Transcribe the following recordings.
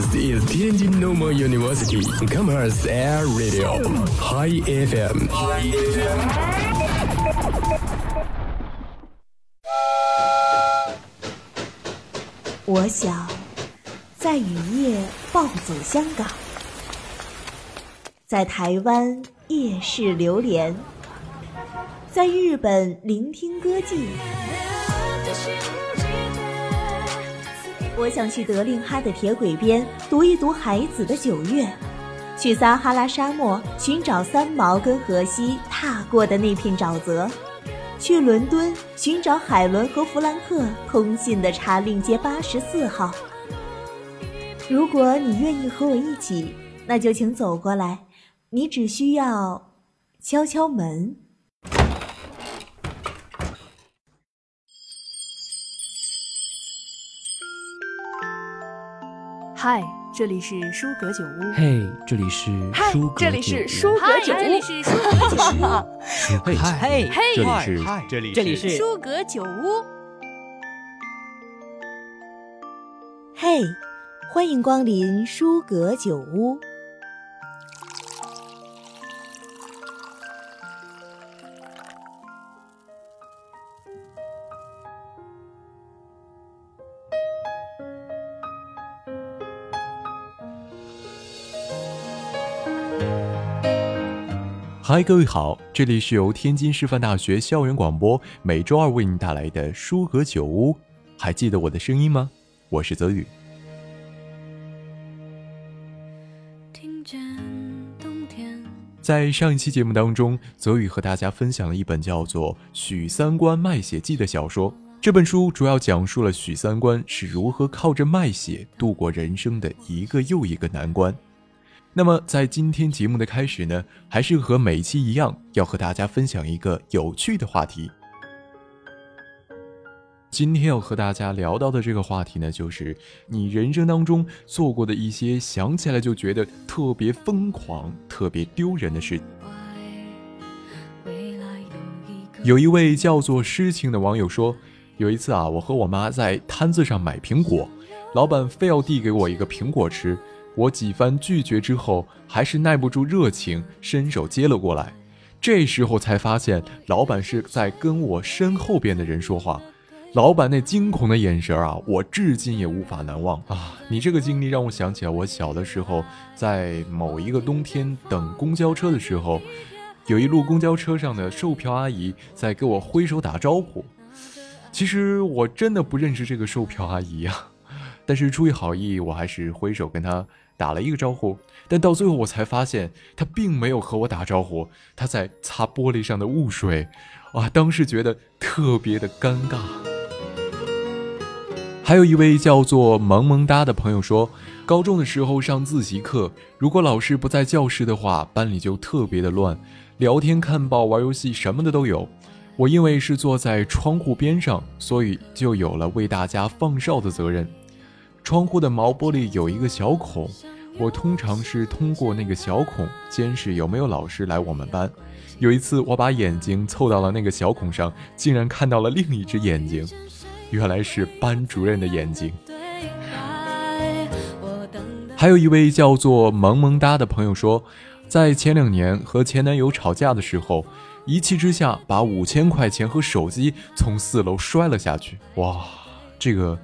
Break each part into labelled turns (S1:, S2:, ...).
S1: This is Tianjin Normal University Commerce Air Radio Hi FM。
S2: 我想在雨夜暴走香港，在台湾夜市流连，在日本聆听歌妓。我想去德令哈的铁轨边读一读海子的九月，去撒哈拉沙漠寻找三毛跟荷西踏过的那片沼泽。去伦敦寻找海伦和弗兰克通信的查令街八十四号。如果你愿意和我一起，那就请走过来。你只需要敲敲门。
S3: 嗨，这里是舒格酒屋。
S4: 嘿，这里是
S3: 嗨
S4: 舒，格
S3: 这里是舒格酒
S5: 这里。是舒格酒屋，
S4: 嘿，
S3: 嘿
S5: 嘿
S4: 这里是
S6: 这里
S4: 这里是
S5: 舒格酒屋。
S2: 嘿，欢迎光临舒格酒屋。
S6: 嗨，各位好，这里是由天津师范大学校园广播每周二为您带来的书阁酒屋，还记得我的声音吗？我是泽宇。
S5: 听见冬天，
S6: 在上一期节目当中，泽宇和大家分享了一本叫做《许三观卖血记》的小说。这本书主要讲述了许三观是如何靠着卖血度过人生的一个又一个难关。那么，在今天节目的开始呢，还是和每期一样，要和大家分享一个有趣的话题。今天要和大家聊到的这个话题呢，就是你人生当中做过的一些想起来就觉得特别疯狂、特别丢人的事。
S5: 有一
S6: 位叫做诗情的网友说，有一次啊，我和我妈在摊子上买苹果，老板非要递给我一个苹果吃，我几番拒绝之后，还是耐不住热情，伸手接了过来。这时候才发现，老板是在跟我身后边的人说话。老板那惊恐的眼神啊，我至今也无法难忘啊！你这个经历让我想起来，我小的时候在某一个冬天等公交车的时候，有一路公交车上的售票阿姨在给我挥手打招呼。其实我真的不认识这个售票阿姨呀、但是出于好意，我还是挥手跟他打了一个招呼。但到最后我才发现，他并没有和我打招呼，他在擦玻璃上的雾水。啊，当时觉得特别的尴尬。还有一位叫做萌萌哒的朋友说，高中的时候上自习课，如果老师不在教室的话，班里就特别的乱，聊天、看报、玩游戏，什么的都有。我因为是坐在窗户边上，所以就有了为大家放哨的责任。窗户的毛玻璃有一个小孔，我通常是通过那个小孔监视有没有老师来我们班。有一次，我把眼睛凑到了那个小孔上，竟然看到了另一只眼睛，原来是班主任的眼睛。还有一位叫做萌萌哒的朋友说，在前两年和前男友吵架的时候，一气之下把五千块钱和手机从四楼摔了下去。哇，这个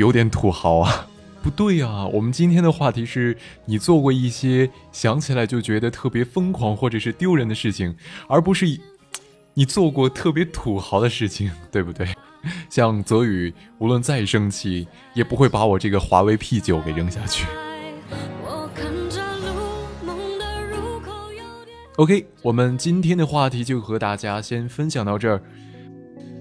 S6: 有点土豪啊！不对呀、我们今天的话题是你做过一些想起来就觉得特别疯狂或者是丢人的事情，而不是你做过特别土豪的事情，对不对？像泽宇，无论再生气，也不会把我这个华为 P 九给扔下去。OK，我们今天的话题就和大家先分享到这儿。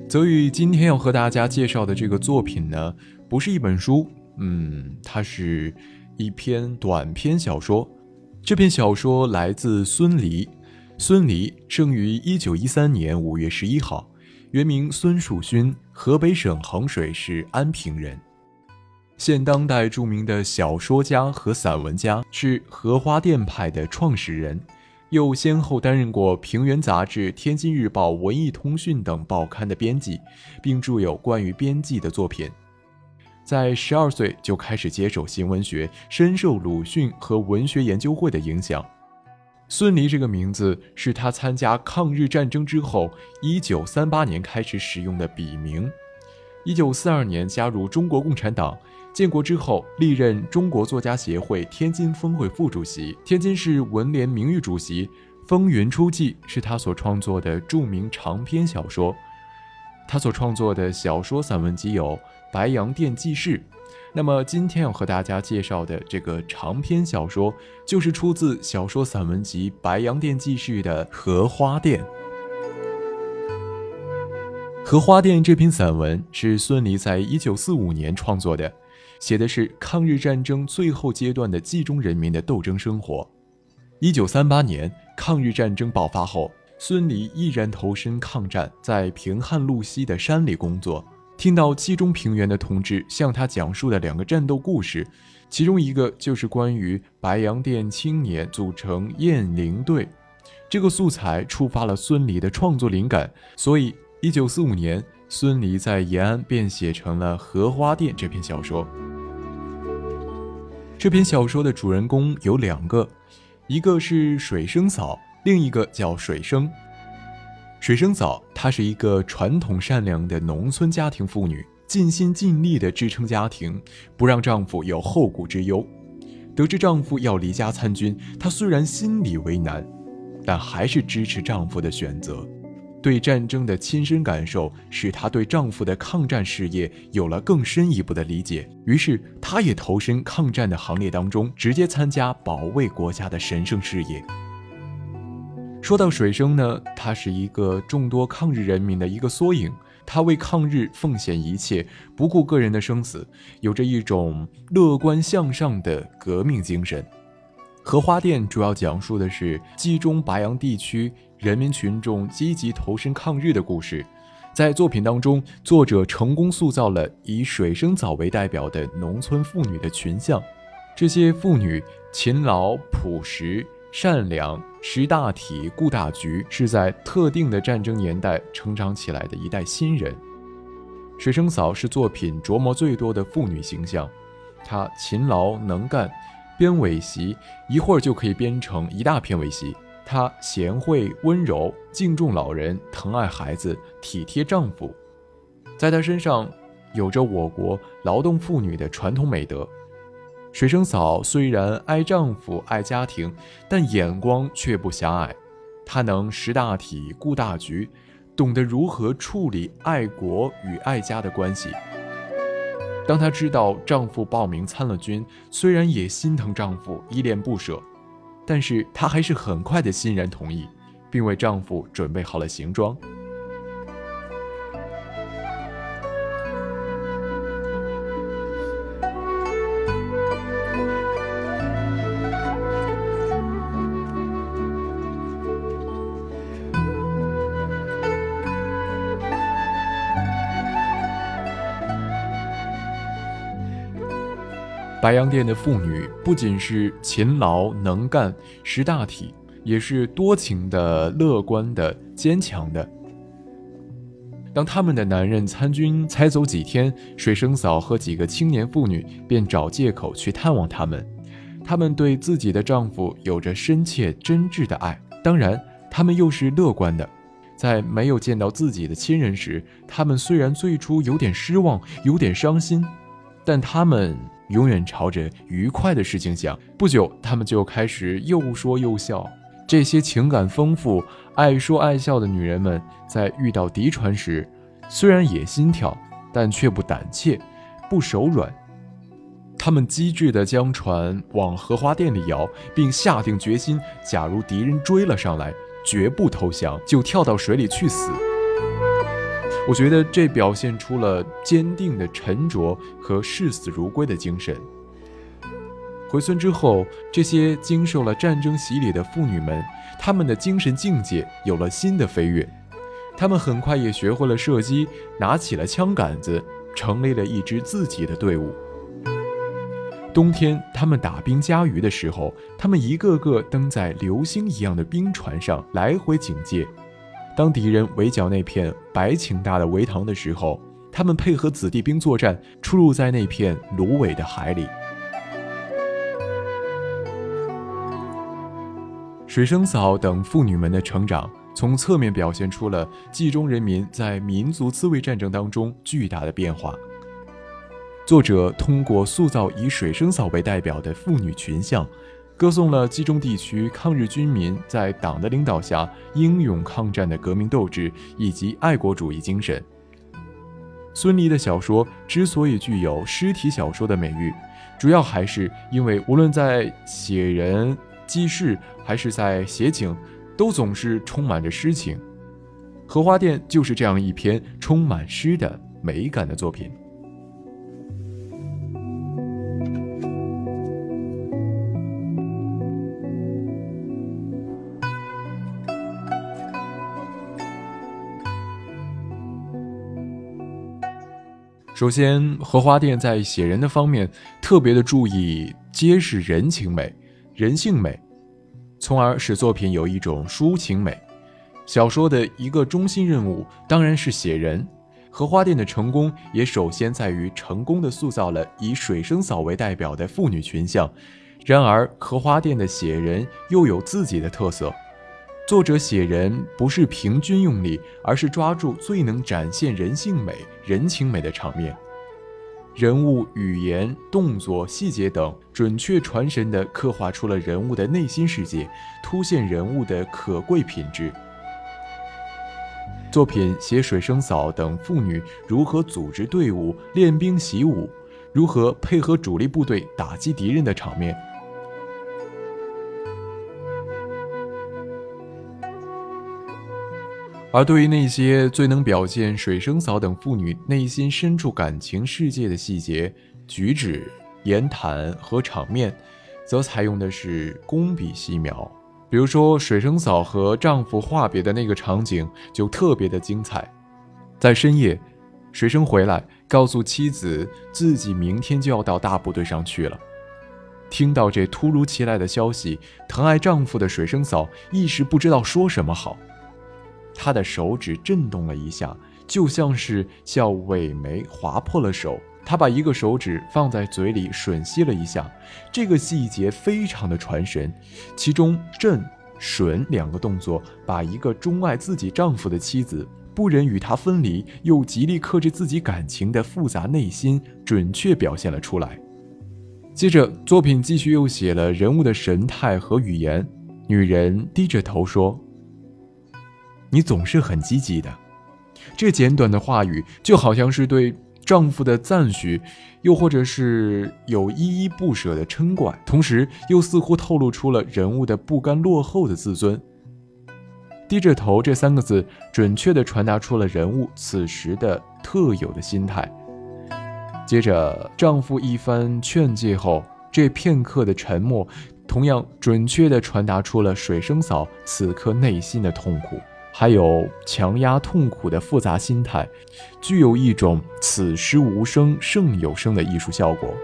S6: 泽宇今天要和大家介绍的这个作品呢，不是一本书，嗯，它是一篇短篇小说。这篇小说来自孙犁，孙犁生于一九一三年五月十一号，原名孙树勋，河北省衡水市安平人。现当代著名的小说家和散文家，是荷花店派的创始人。又先后担任过《平原杂志》《天津日报》《文艺通讯》等报刊的编辑，并著有关于编辑的作品。在十二岁就开始接手新文学，深受鲁迅和文学研究会的影响。孙犁这个名字是他参加抗日战争之后，一九三八年开始使用的笔名。一九四二年加入中国共产党，建国之后历任中国作家协会天津分会副主席、天津市文联名誉主席。《风云初霁》是他所创作的著名长篇小说。他所创作的小说散文集有《白洋淀记事》。那么今天要和大家介绍的这个长篇小说，就是出自小说散文集《白洋淀记事》的《荷花淀》。《荷花淀》这篇散文是孙犁在一九四五年创作的，写的是抗日战争最后阶段的冀中人民的斗争生活。一九三八年抗日战争爆发后，孙犁毅然投身抗战，在平汉路西的山里工作。听到冀中平原的同志向他讲述的两个战斗故事，其中一个就是关于白洋淀青年组成雁翎队，这个素材触发了孙犁的创作灵感，所以一九四五年，孙犁在延安便写成了《荷花淀》这篇小说。这篇小说的主人公有两个，一个是水生嫂，另一个叫水生。水生嫂，她是一个传统善良的农村家庭妇女，尽心尽力地支撑家庭，不让丈夫有后顾之忧。得知丈夫要离家参军，她虽然心里为难，但还是支持丈夫的选择。对战争的亲身感受，使她对丈夫的抗战事业有了更深一步的理解。于是，她也投身抗战的行列当中，直接参加保卫国家的神圣事业。说到水生呢，他是一个众多抗日人民的一个缩影。他为抗日奉献一切，不顾个人的生死，有着一种乐观向上的革命精神。《荷花淀》主要讲述的是冀中白洋地区人民群众积极投身抗日的故事。在作品当中，作者成功塑造了以水生嫂为代表的农村妇女的群像。这些妇女勤劳朴实。善良、识大体、顾大局，是在特定的战争年代成长起来的一代新人。水生嫂是作品琢磨最多的妇女形象，她勤劳能干，编尾席一会儿就可以编成一大篇尾席。她贤惠温柔，敬重老人，疼爱孩子，体贴丈夫，在她身上有着我国劳动妇女的传统美德。水生嫂虽然爱丈夫、爱家庭，但眼光却不狭隘。她能识大体、顾大局，懂得如何处理爱国与爱家的关系。当她知道丈夫报名参了军，虽然也心疼丈夫、依恋不舍，但是她还是很快的欣然同意，并为丈夫准备好了行装。白洋淀的妇女不仅是勤劳能干、识大体，也是多情的、乐观的、坚强的。当他们的男人参军才走几天，水生嫂和几个青年妇女便找借口去探望他们。他们对自己的丈夫有着深切真挚的爱，当然，他们又是乐观的。在没有见到自己的亲人时，他们虽然最初有点失望、有点伤心，但他们。永远朝着愉快的事情想。不久，他们就开始又说又笑。这些情感丰富、爱说爱笑的女人们，在遇到敌船时，虽然也心跳，但却不胆怯，不手软。她们机智地将船往荷花淀里摇，并下定决心：假如敌人追了上来，绝不投降，就跳到水里去死。我觉得这表现出了坚定的沉着和视死如归的精神。回村之后，这些经受了战争洗礼的妇女们，她们的精神境界有了新的飞跃。她们很快也学会了射击，拿起了枪杆子，成立了一支自己的队伍。冬天，他们打冰加鱼的时候，他们一个个登在流星一样的冰船上，来回警戒。当敌人围剿那片白顷大的围塘的时候，他们配合子弟兵作战，出入在那片芦苇的海里。水生嫂等妇女们的成长，从侧面表现出了冀中人民在民族自卫战争当中巨大的变化。作者通过塑造以水生嫂为代表的妇女群像，歌颂了冀中地区抗日军民在党的领导下英勇抗战的革命斗志以及爱国主义精神。孙犁的小说之所以具有诗体小说的美誉，主要还是因为无论在写人记事还是在写景，都总是充满着诗情。《荷花淀》就是这样一篇充满诗的美感的作品。首先，荷花淀在写人的方面特别的注意揭示人情美、人性美，从而使作品有一种抒情美。小说的一个中心任务当然是写人，荷花淀的成功也首先在于成功的塑造了以水生嫂为代表的妇女群像。然而，荷花淀的写人又有自己的特色。作者写人不是平均用力，而是抓住最能展现人性美、人情美的场面，人物、语言、动作、细节等准确传神地刻画出了人物的内心世界，凸显人物的可贵品质。作品写水生嫂等妇女如何组织队伍、练兵习武，如何配合主力部队打击敌人的场面。而对于那些最能表现水生嫂等妇女内心深处感情世界的细节、举止、言谈和场面，则采用的是工笔细描。比如说，水生嫂和丈夫话别的那个场景就特别的精彩。在深夜，水生回来告诉妻子自己明天就要到大部队上去了。听到这突如其来的消息，疼爱丈夫的水生嫂一时不知道说什么好。他的手指震动了一下，就像是叫尾眉划破了手。他把一个手指放在嘴里吮吸了一下，这个细节非常的传神。其中震、吮两个动作，把一个钟爱自己丈夫的妻子不忍与他分离，又极力克制自己感情的复杂内心，准确表现了出来。接着，作品继续又写了人物的神态和语言。女人低着头说。你总是很积极的，这简短的话语就好像是对丈夫的赞许，又或者是有依依不舍的嗔怪，同时又似乎透露出了人物的不甘落后的自尊。低着头这三个字，准确地传达出了人物此时的特有的心态。接着，丈夫一番劝诫后，这片刻的沉默，同样准确地传达出了水生嫂此刻内心的痛苦。还有强压痛苦的复杂心态，具有一种此时无声胜有声的艺术效果。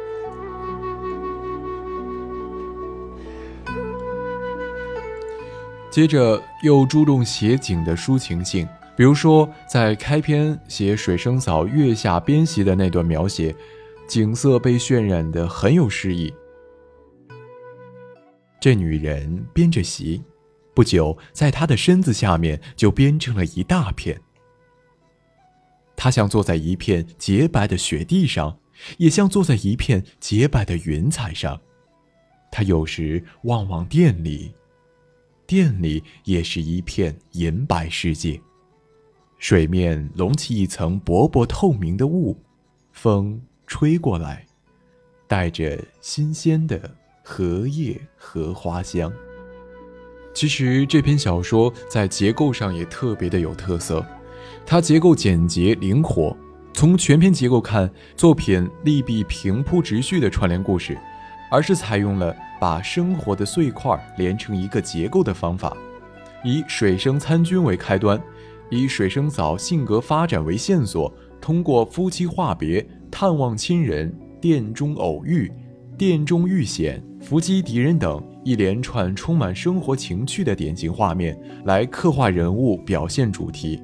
S6: 接着又注重写景的抒情性，比如说在开篇写水生嫂月下编席的那段描写，景色被渲染的很有诗意。这女人编着席。不久，在他的身子下面就编成了一大片。他像坐在一片洁白的雪地上，也像坐在一片洁白的云彩上。他有时望望店里，店里也是一片银白世界。水面隆起一层薄薄透明的雾，风吹过来，带着新鲜的荷叶荷花香。其实这篇小说在结构上也特别的有特色，它结构简洁灵活。从全篇结构看，作品利弊平铺直叙的串联故事，而是采用了把生活的碎块连成一个结构的方法，以水生参军为开端，以水生嫂性格发展为线索，通过夫妻话别、探望亲人、殿中偶遇、殿中遇险、伏击敌人等。一连串充满生活情趣的典型画面，来刻画人物、表现主题。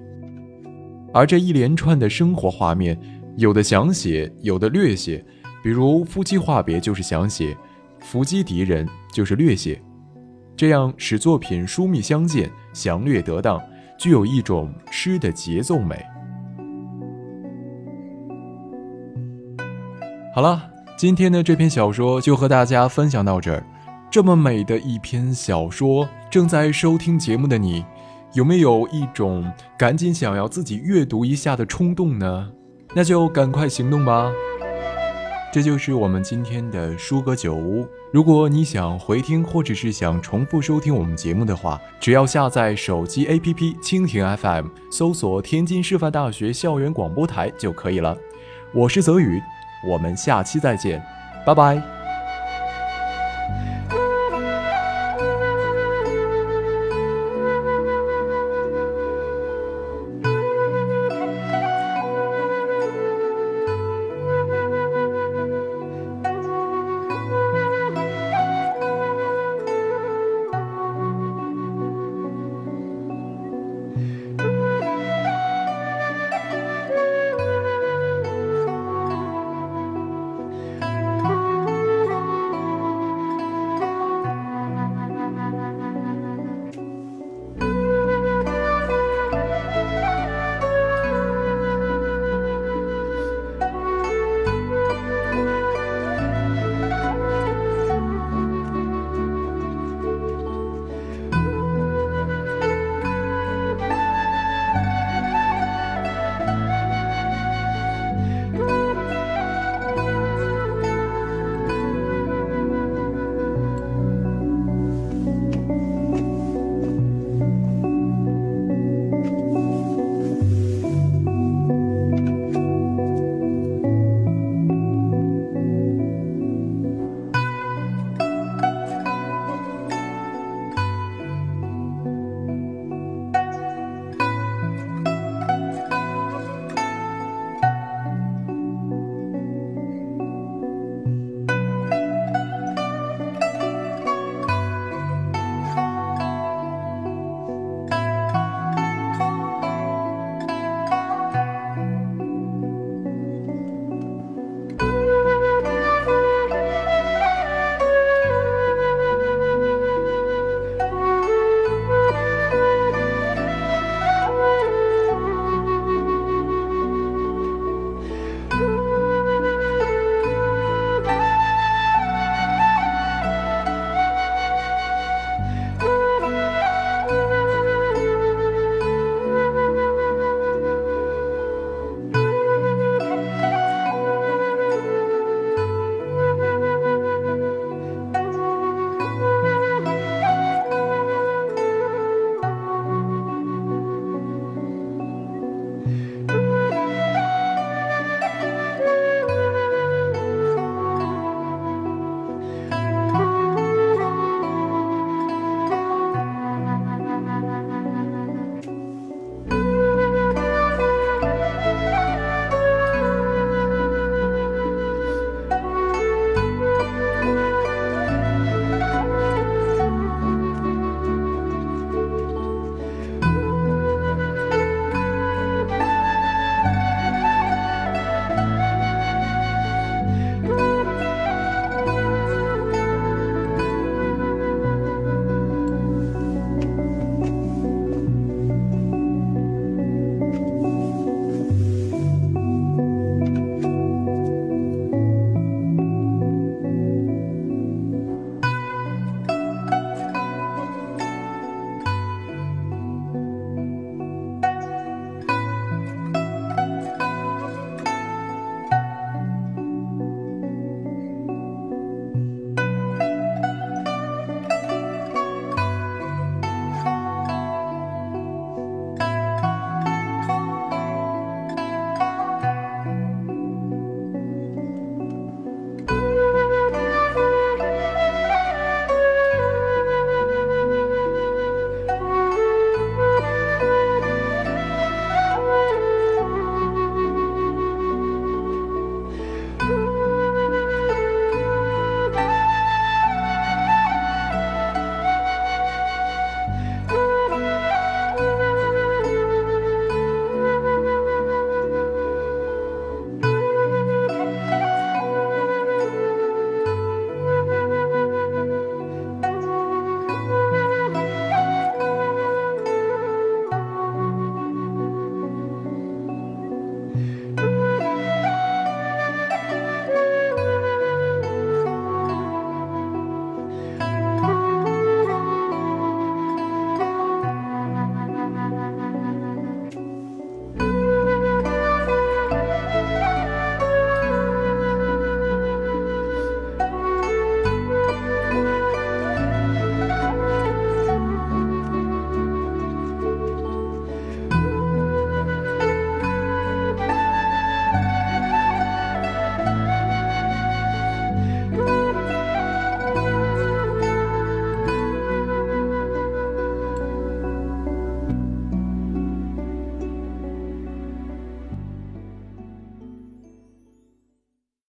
S6: 而这一连串的生活画面，有的详写，有的略写。比如夫妻话别就是详写，伏击敌人就是略写，这样使作品疏密相间，详略得当，具有一种诗的节奏美。好了，今天的这篇小说就和大家分享到这儿。这么美的一篇小说，正在收听节目的你，有没有一种赶紧想要自己阅读一下的冲动呢？那就赶快行动吧！这就是我们今天的书阁酒屋。如果你想回听或者是想重复收听我们节目的话，只要下载手机 APP 蜻蜓 FM，搜索天津师范大学校园广播台就可以了。我是泽宇，我们下期再见，拜拜。